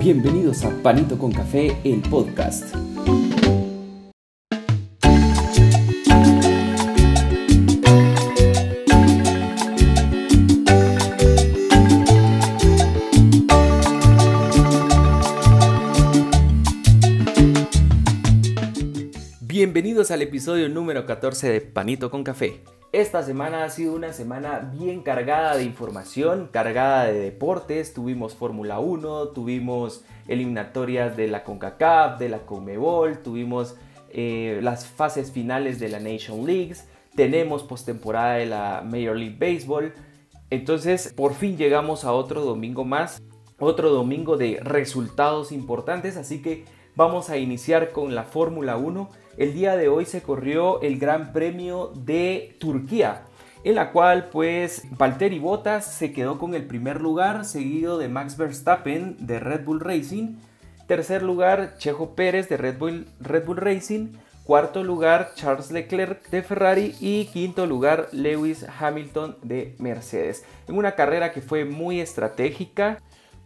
Bienvenidos a Panito con Café, el podcast. Bienvenidos al episodio número 14 de Panito con Café. Esta semana ha sido una semana bien cargada de información, cargada de deportes. Tuvimos Fórmula 1, tuvimos eliminatorias de la CONCACAF, de la CONMEBOL, tuvimos eh, las fases finales de la Nation Leagues, tenemos postemporada de la Major League Baseball. Entonces, por fin llegamos a otro domingo más, otro domingo de resultados importantes, así que vamos a iniciar con la Fórmula 1 el día de hoy se corrió el Gran Premio de Turquía, en la cual pues Valtteri Bottas se quedó con el primer lugar, seguido de Max Verstappen de Red Bull Racing, tercer lugar Chejo Pérez de Red Bull, Red Bull Racing, cuarto lugar Charles Leclerc de Ferrari. Y quinto lugar Lewis Hamilton de Mercedes. En una carrera que fue muy estratégica,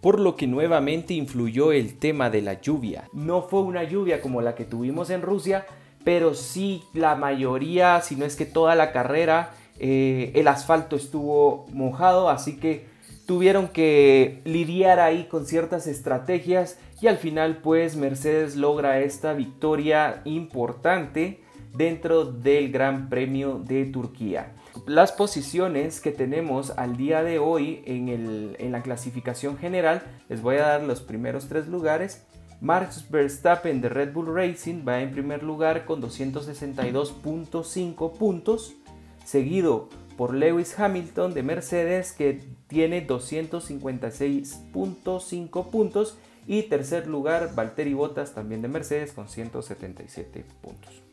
por lo que nuevamente influyó el tema de la lluvia. No fue una lluvia como la que tuvimos en Rusia, pero sí la mayoría, si no es que toda la carrera, eh, el asfalto estuvo mojado, así que tuvieron que lidiar ahí con ciertas estrategias y al final pues Mercedes logra esta victoria importante dentro del Gran Premio de Turquía. Las posiciones que tenemos al día de hoy en, en la clasificación general, les voy a dar los primeros tres lugares. Max Verstappen de Red Bull Racing va en primer lugar con 262.5 puntos, seguido por Lewis Hamilton de Mercedes que tiene 256.5 puntos y tercer lugar Valtteri Bottas también de Mercedes con 177 puntos.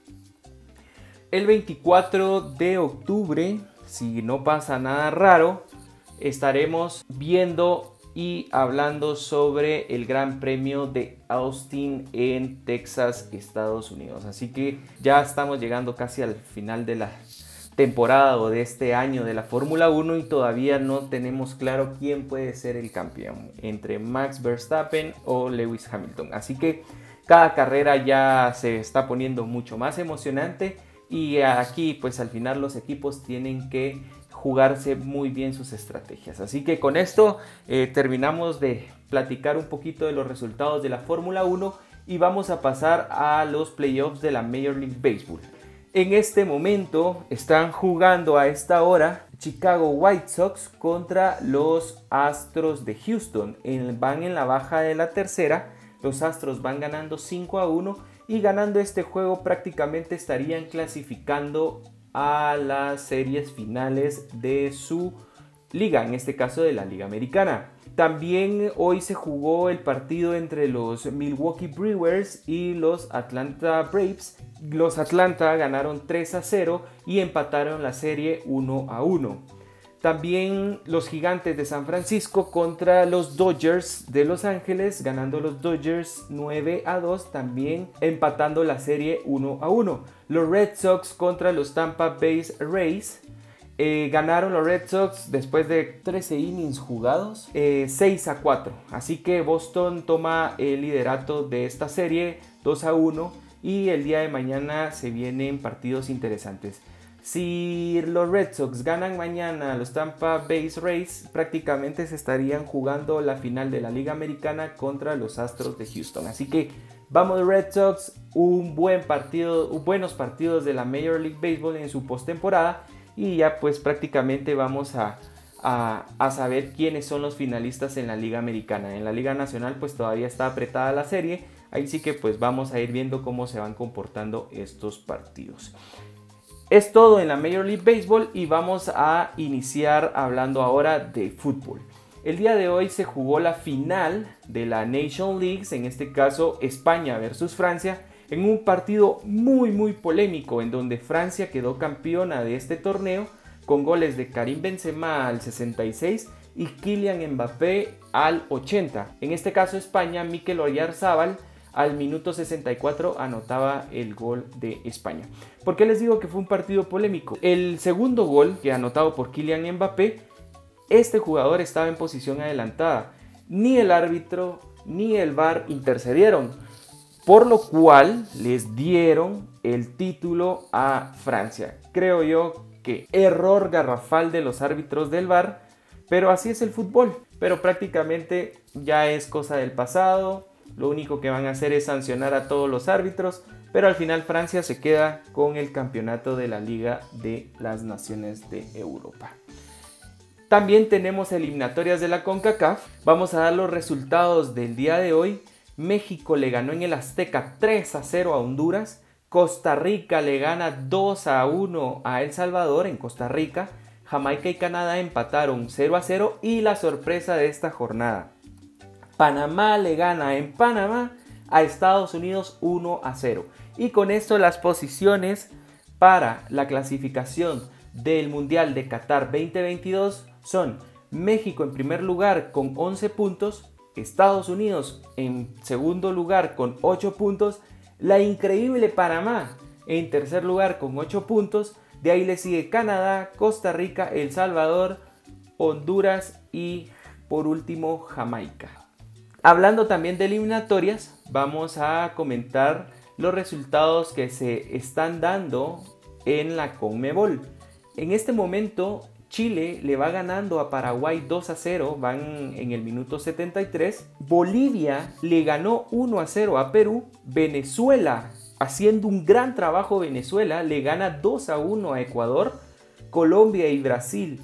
El 24 de octubre, si no pasa nada raro, estaremos viendo y hablando sobre el Gran Premio de Austin en Texas, Estados Unidos. Así que ya estamos llegando casi al final de la temporada o de este año de la Fórmula 1 y todavía no tenemos claro quién puede ser el campeón entre Max Verstappen o Lewis Hamilton. Así que cada carrera ya se está poniendo mucho más emocionante y aquí pues al final los equipos tienen que jugarse muy bien sus estrategias. Así que con esto eh, terminamos de platicar un poquito de los resultados de la Fórmula 1 y vamos a pasar a los playoffs de la Major League Baseball. En este momento están jugando a esta hora Chicago White Sox contra los Astros de Houston. van en la baja de la tercera. Los Astros van ganando 5 a 1 y ganando este juego prácticamente estarían clasificando a las series finales de su liga, en este caso de la Liga Americana. También hoy se jugó el partido entre los Milwaukee Brewers y los Atlanta Braves. Los Atlanta ganaron 3 a 0 y empataron la serie 1 a 1. También los gigantes de San Francisco contra los Dodgers de Los Ángeles, ganando los Dodgers 9 a 2, también empatando la serie 1 a 1. Los Red Sox contra los Tampa Bay Rays. Eh, ganaron los Red Sox después de 13 innings jugados, 6 eh, a 4. Así que Boston toma el liderato de esta serie 2 a 1 y el día de mañana se vienen partidos interesantes. Si los Red Sox ganan mañana los Tampa Bay Rays, prácticamente se estarían jugando la final de la Liga Americana contra los Astros de Houston. Así que vamos Red Sox, un buen partido, buenos partidos de la Major League Baseball en su postemporada y ya pues prácticamente vamos a, a, saber quiénes son los finalistas en la Liga Americana. En la Liga Nacional pues todavía está apretada la serie, ahí sí que pues vamos a ir viendo cómo se van comportando estos partidos. Es todo en la Major League Baseball y vamos a iniciar hablando ahora de fútbol. El día de hoy se jugó la final de la Nation League, en este caso España versus Francia, en un partido muy muy polémico en donde Francia quedó campeona de este torneo con goles de Karim Benzema al 66 y Kylian Mbappé al 80. En este caso España, Mikel Oyarzábal al minuto 64 anotaba el gol de España. ¿Por qué les digo que fue un partido polémico? El segundo gol que anotado por Kylian Mbappé, este jugador estaba en posición adelantada. Ni el árbitro ni el VAR intercedieron, por lo cual les dieron el título a Francia. Creo yo que error garrafal de los árbitros del VAR, pero así es el fútbol. Pero prácticamente ya es cosa del pasado. Lo único que van a hacer es sancionar a todos los árbitros, pero al final Francia se queda con el campeonato de la Liga de las Naciones de Europa. También tenemos eliminatorias de la CONCACAF. Vamos a dar los resultados del día de hoy. México le ganó en el Azteca 3 a 0 a Honduras. Costa Rica le gana 2 a 1 a El Salvador en Costa Rica. Jamaica y Canadá empataron 0 a 0 y la sorpresa de esta jornada. Panamá le gana en Panamá a Estados Unidos 1 a 0. Y con esto las posiciones para la clasificación del Mundial de Qatar 2022 son México en primer lugar con 11 puntos, Estados Unidos en segundo lugar con 8 puntos, la increíble Panamá en tercer lugar con 8 puntos, de ahí le sigue Canadá, Costa Rica, El Salvador, Honduras y por último Jamaica. Hablando también de eliminatorias, vamos a comentar los resultados que se están dando en la Conmebol. En este momento Chile le va ganando a Paraguay 2 a 0, van en el minuto 73. Bolivia le ganó 1 a 0 a Perú. Venezuela, haciendo un gran trabajo Venezuela, le gana 2 a 1 a Ecuador. Colombia y Brasil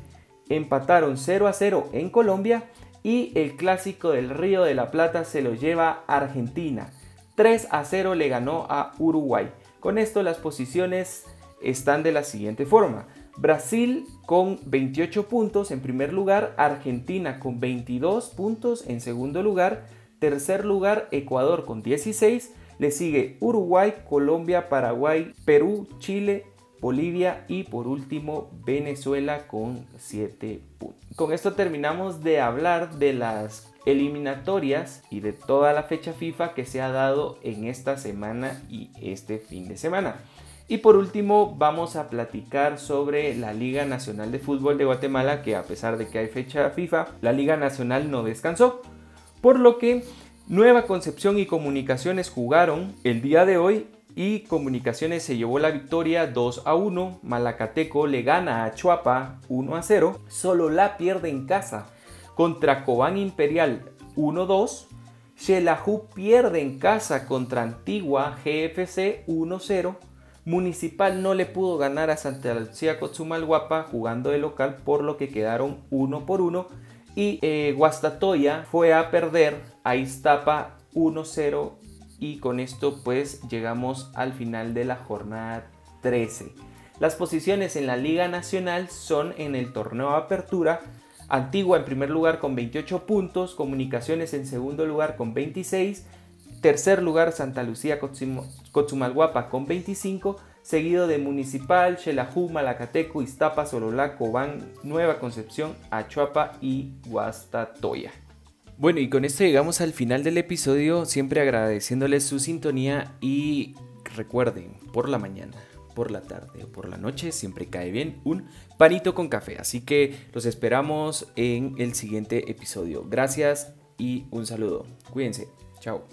empataron 0 a 0 en Colombia. Y el clásico del Río de la Plata se lo lleva Argentina. 3 a 0 le ganó a Uruguay. Con esto las posiciones están de la siguiente forma. Brasil con 28 puntos en primer lugar, Argentina con 22 puntos en segundo lugar, tercer lugar Ecuador con 16, le sigue Uruguay, Colombia, Paraguay, Perú, Chile, Bolivia y por último Venezuela con 7 puntos. Con esto terminamos de hablar de las eliminatorias y de toda la fecha FIFA que se ha dado en esta semana y este fin de semana. Y por último vamos a platicar sobre la Liga Nacional de Fútbol de Guatemala, que a pesar de que hay fecha FIFA, la Liga Nacional no descansó. Por lo que Nueva Concepción y Comunicaciones jugaron el día de hoy y Comunicaciones se llevó la victoria 2 a 1, Malacateco le gana a Chuapa 1 a 0, Sololá pierde en casa contra Cobán Imperial 1 2, Xelajú pierde en casa contra Antigua GFC 1 0, Municipal no le pudo ganar a Santa Lucía Cotzumalguapa jugando de local, por lo que quedaron uno por uno. Y eh, Guastatoya fue a perder a Iztapa 1-0 y con esto pues llegamos al final de la jornada 13. Las posiciones en la Liga Nacional son en el torneo Apertura. Antigua en primer lugar con 28 puntos, Comunicaciones en segundo lugar con 26 Tercer lugar, Santa Lucía Cotzumalguapa con 25, seguido de Municipal, Xelajú, Malacateco, Iztapa, Sololá, Cobán, Nueva Concepción, Achuapa y Guastatoya. Bueno, y con esto llegamos al final del episodio, siempre agradeciéndoles su sintonía y recuerden, por la mañana, por la tarde o por la noche, siempre cae bien un panito con café. Así que los esperamos en el siguiente episodio. Gracias y un saludo. Cuídense. Chao.